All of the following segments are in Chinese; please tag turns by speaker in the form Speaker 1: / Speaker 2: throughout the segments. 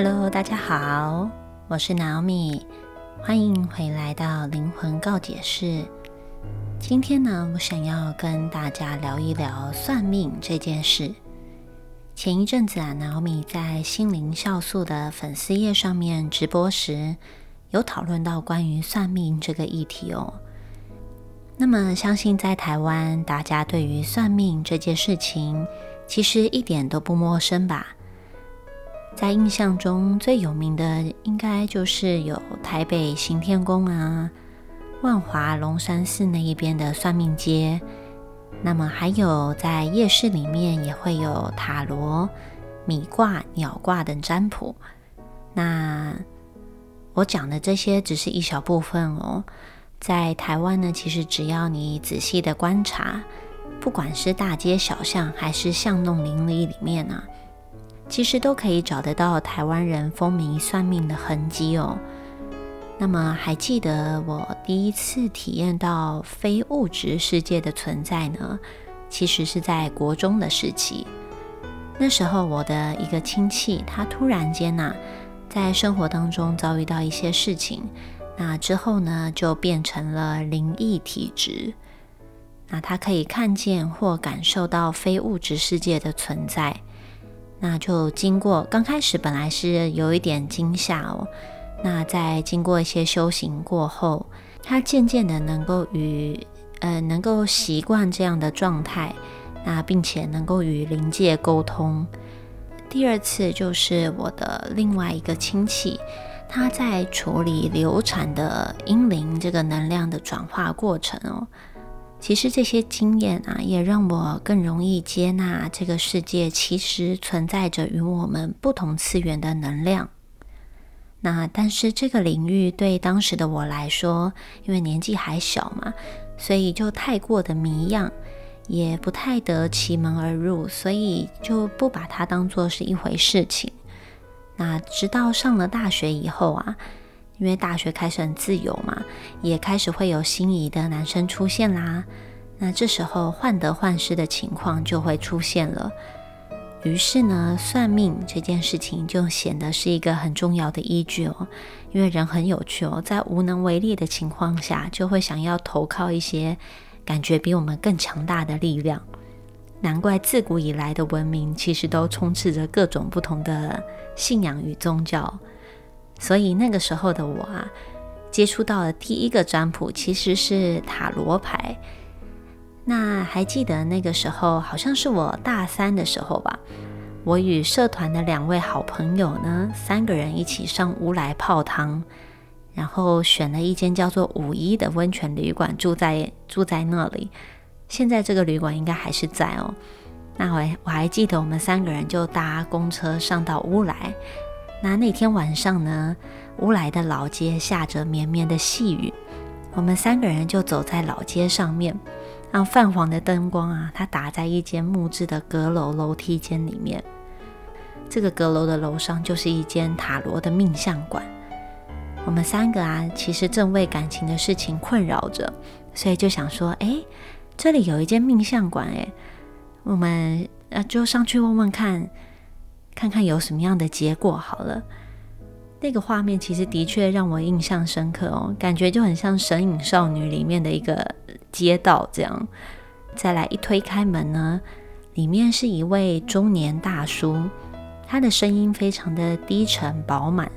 Speaker 1: Hello，大家好，我是 Naomi，欢迎回来到灵魂告解室。今天呢，我想要跟大家聊一聊算命这件事。前一阵子啊，Naomi 在心灵酵素的粉丝页上面直播时，有讨论到关于算命这个议题哦。那么，相信在台湾，大家对于算命这件事情，其实一点都不陌生吧？在印象中最有名的，应该就是有台北行天宫啊、万华龙山寺那一边的算命街。那么还有在夜市里面也会有塔罗、米卦、鸟卦等占卜。那我讲的这些只是一小部分哦。在台湾呢，其实只要你仔细的观察，不管是大街小巷还是巷弄邻里里面啊。其实都可以找得到台湾人风靡算命的痕迹哦。那么还记得我第一次体验到非物质世界的存在呢？其实是在国中的时期。那时候我的一个亲戚，他突然间呐，在生活当中遭遇到一些事情，那之后呢，就变成了灵异体质。那他可以看见或感受到非物质世界的存在。那就经过刚开始本来是有一点惊吓哦，那在经过一些修行过后，他渐渐的能够与呃能够习惯这样的状态，那并且能够与灵界沟通。第二次就是我的另外一个亲戚，他在处理流产的阴灵这个能量的转化过程哦。其实这些经验啊，也让我更容易接纳这个世界其实存在着与我们不同次元的能量。那但是这个领域对当时的我来说，因为年纪还小嘛，所以就太过的迷样，也不太得其门而入，所以就不把它当做是一回事情。那直到上了大学以后啊。因为大学开始很自由嘛，也开始会有心仪的男生出现啦。那这时候患得患失的情况就会出现了。于是呢，算命这件事情就显得是一个很重要的依据哦。因为人很有趣哦，在无能为力的情况下，就会想要投靠一些感觉比我们更强大的力量。难怪自古以来的文明其实都充斥着各种不同的信仰与宗教。所以那个时候的我啊，接触到的第一个占卜其实是塔罗牌。那还记得那个时候，好像是我大三的时候吧。我与社团的两位好朋友呢，三个人一起上屋来泡汤，然后选了一间叫做五一的温泉旅馆，住在住在那里。现在这个旅馆应该还是在哦。那我我还记得，我们三个人就搭公车上到乌来。那那天晚上呢，乌来的老街下着绵绵的细雨，我们三个人就走在老街上面，让泛黄的灯光啊，它打在一间木质的阁楼楼梯间里面。这个阁楼的楼上就是一间塔罗的命相馆。我们三个啊，其实正为感情的事情困扰着，所以就想说，哎，这里有一间命相馆，哎，我们呃就上去问问看。看看有什么样的结果好了。那个画面其实的确让我印象深刻哦，感觉就很像《神隐少女》里面的一个街道这样。再来一推开门呢，里面是一位中年大叔，他的声音非常的低沉饱满，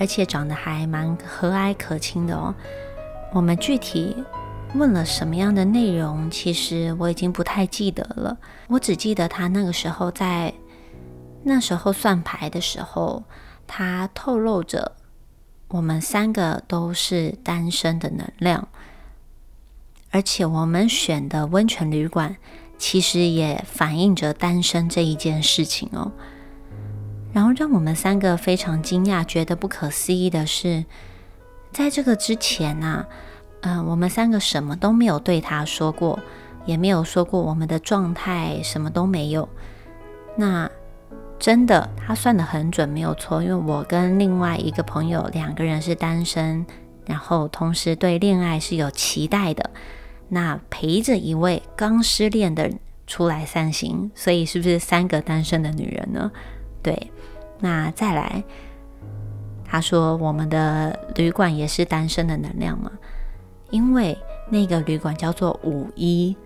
Speaker 1: 而且长得还蛮和蔼可亲的哦。我们具体问了什么样的内容，其实我已经不太记得了，我只记得他那个时候在。那时候算牌的时候，他透露着我们三个都是单身的能量，而且我们选的温泉旅馆其实也反映着单身这一件事情哦。然后让我们三个非常惊讶、觉得不可思议的是，在这个之前呢，嗯，我们三个什么都没有对他说过，也没有说过我们的状态，什么都没有。那。真的，他算的很准，没有错。因为我跟另外一个朋友两个人是单身，然后同时对恋爱是有期待的，那陪着一位刚失恋的出来散心，所以是不是三个单身的女人呢？对。那再来，他说我们的旅馆也是单身的能量嘛，因为那个旅馆叫做五一，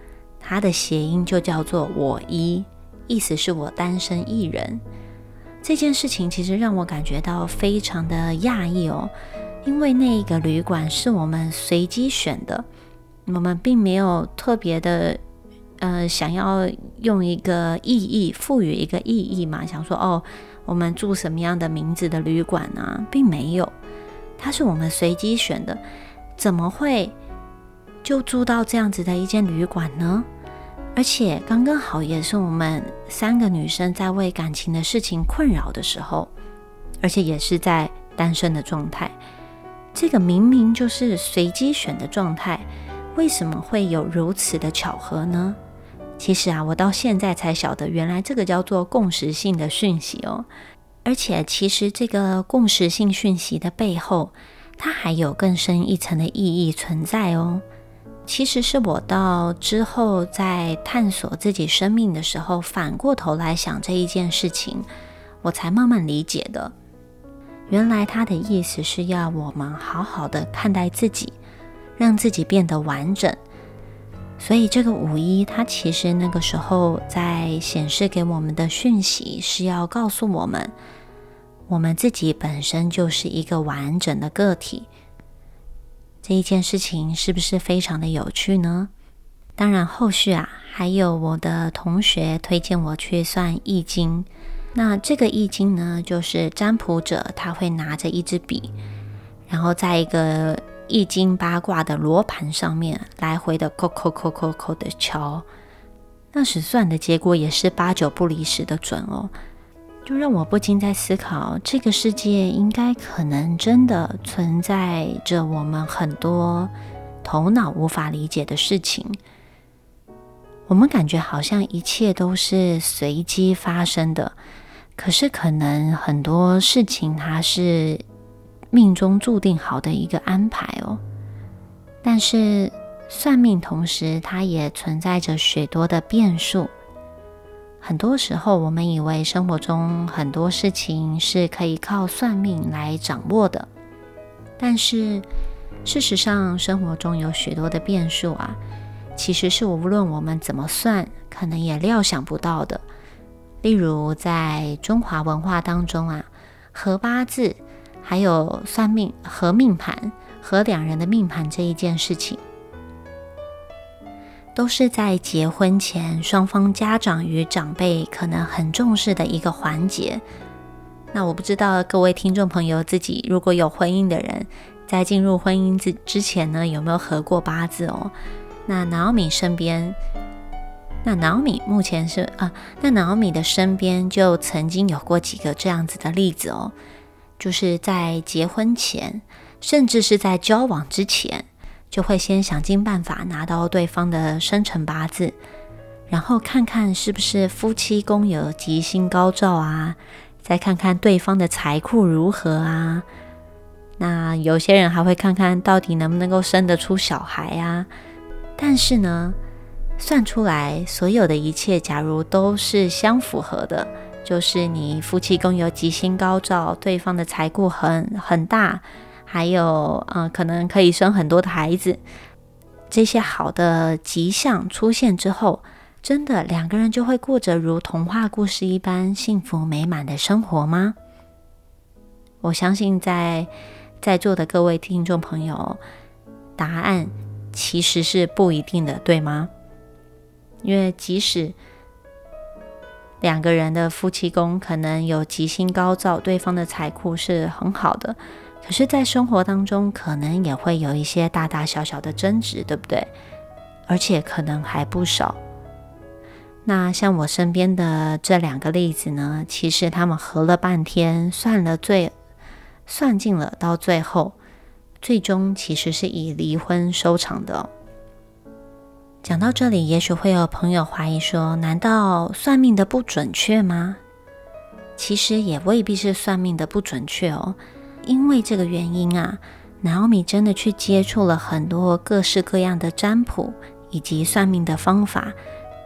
Speaker 1: 它的谐音就叫做我一，意思是我单身一人。这件事情其实让我感觉到非常的讶异哦，因为那一个旅馆是我们随机选的，我们并没有特别的。呃，想要用一个意义赋予一个意义嘛？想说哦，我们住什么样的名字的旅馆呢？并没有，它是我们随机选的，怎么会就住到这样子的一间旅馆呢？而且刚刚好也是我们三个女生在为感情的事情困扰的时候，而且也是在单身的状态。这个明明就是随机选的状态，为什么会有如此的巧合呢？其实啊，我到现在才晓得，原来这个叫做共识性的讯息哦。而且，其实这个共识性讯息的背后，它还有更深一层的意义存在哦。其实是我到之后在探索自己生命的时候，反过头来想这一件事情，我才慢慢理解的。原来他的意思是要我们好好的看待自己，让自己变得完整。所以这个五一，它其实那个时候在显示给我们的讯息，是要告诉我们，我们自己本身就是一个完整的个体。这一件事情是不是非常的有趣呢？当然，后续啊，还有我的同学推荐我去算易经。那这个易经呢，就是占卜者他会拿着一支笔，然后在一个。易经八卦的罗盘上面来回的扣扣扣扣扣的敲，那时算的结果也是八九不离十的准哦，就让我不禁在思考，这个世界应该可能真的存在着我们很多头脑无法理解的事情。我们感觉好像一切都是随机发生的，可是可能很多事情它是。命中注定好的一个安排哦，但是算命同时它也存在着许多的变数。很多时候，我们以为生活中很多事情是可以靠算命来掌握的，但是事实上，生活中有许多的变数啊，其实是无论我们怎么算，可能也料想不到的。例如，在中华文化当中啊，合八字。还有算命和命盘和两人的命盘这一件事情，都是在结婚前双方家长与长辈可能很重视的一个环节。那我不知道各位听众朋友自己如果有婚姻的人，在进入婚姻之之前呢，有没有合过八字哦？那南奥米身边，那南奥米目前是啊，那南奥米的身边就曾经有过几个这样子的例子哦。就是在结婚前，甚至是在交往之前，就会先想尽办法拿到对方的生辰八字，然后看看是不是夫妻宫有吉星高照啊，再看看对方的财库如何啊。那有些人还会看看到底能不能够生得出小孩啊。但是呢，算出来所有的一切，假如都是相符合的。就是你夫妻宫有吉星高照，对方的财库很很大，还有呃可能可以生很多的孩子，这些好的吉象出现之后，真的两个人就会过着如童话故事一般幸福美满的生活吗？我相信在在座的各位听众朋友，答案其实是不一定的，对吗？因为即使两个人的夫妻宫可能有吉星高照，对方的财库是很好的，可是，在生活当中可能也会有一些大大小小的争执，对不对？而且可能还不少。那像我身边的这两个例子呢，其实他们合了半天，算了最算尽了，到最后，最终其实是以离婚收场的。讲到这里，也许会有朋友怀疑说：“难道算命的不准确吗？”其实也未必是算命的不准确哦。因为这个原因啊，Naomi 真的去接触了很多各式各样的占卜以及算命的方法，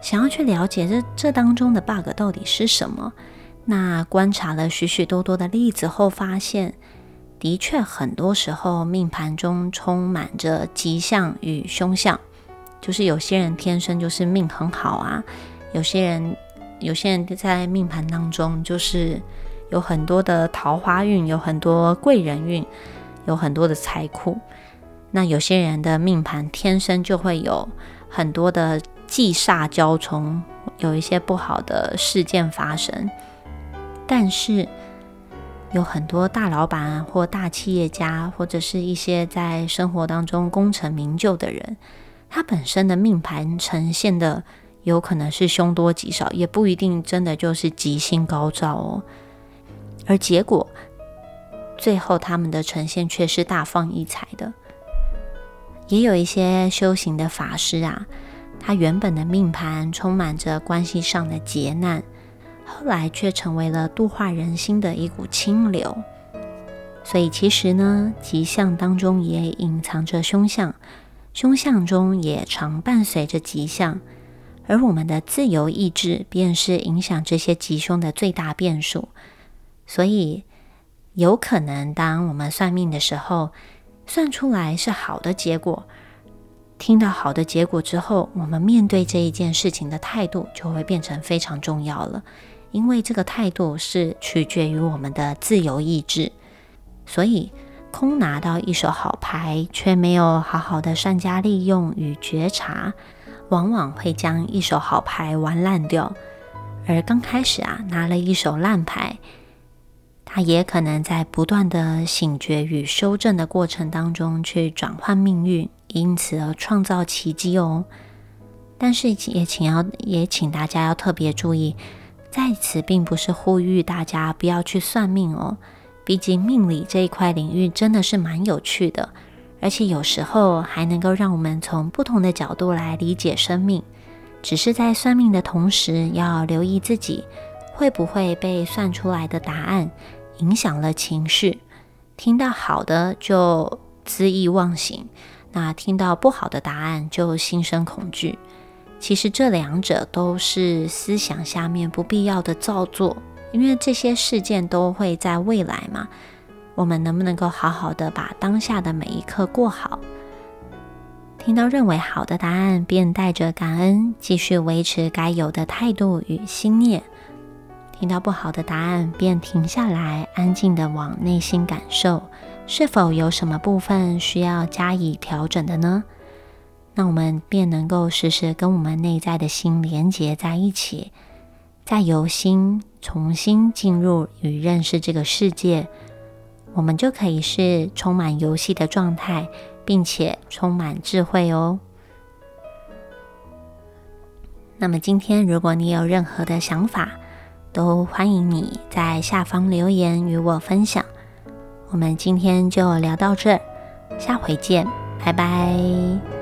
Speaker 1: 想要去了解这这当中的 bug 到底是什么。那观察了许许多多的例子后，发现的确很多时候命盘中充满着吉象与凶相，就是有些人天生就是命很好啊，有些人有些人在命盘当中就是有很多的桃花运，有很多贵人运，有很多的财库。那有些人的命盘天生就会有很多的忌煞交冲，有一些不好的事件发生。但是有很多大老板或大企业家，或者是一些在生活当中功成名就的人，他本身的命盘呈现的有可能是凶多吉少，也不一定真的就是吉星高照哦。而结果最后他们的呈现却是大放异彩的。也有一些修行的法师啊，他原本的命盘充满着关系上的劫难。后来却成为了度化人心的一股清流，所以其实呢，吉象当中也隐藏着凶相，凶相中也常伴随着吉象，而我们的自由意志便是影响这些吉凶的最大变数。所以，有可能当我们算命的时候，算出来是好的结果，听到好的结果之后，我们面对这一件事情的态度就会变成非常重要了。因为这个态度是取决于我们的自由意志，所以空拿到一手好牌，却没有好好的善加利用与觉察，往往会将一手好牌玩烂掉。而刚开始啊，拿了一手烂牌，他也可能在不断的醒觉与修正的过程当中去转换命运，因此而创造奇迹哦。但是也请要也请大家要特别注意。在此，并不是呼吁大家不要去算命哦。毕竟命理这一块领域真的是蛮有趣的，而且有时候还能够让我们从不同的角度来理解生命。只是在算命的同时，要留意自己会不会被算出来的答案影响了情绪。听到好的就恣意忘形，那听到不好的答案就心生恐惧。其实这两者都是思想下面不必要的造作，因为这些事件都会在未来嘛。我们能不能够好好的把当下的每一刻过好？听到认为好的答案，便带着感恩继续维持该有的态度与心念；听到不好的答案，便停下来，安静的往内心感受，是否有什么部分需要加以调整的呢？那我们便能够时时跟我们内在的心连接在一起，再由心重新进入与认识这个世界，我们就可以是充满游戏的状态，并且充满智慧哦。那么今天，如果你有任何的想法，都欢迎你在下方留言与我分享。我们今天就聊到这，下回见，拜拜。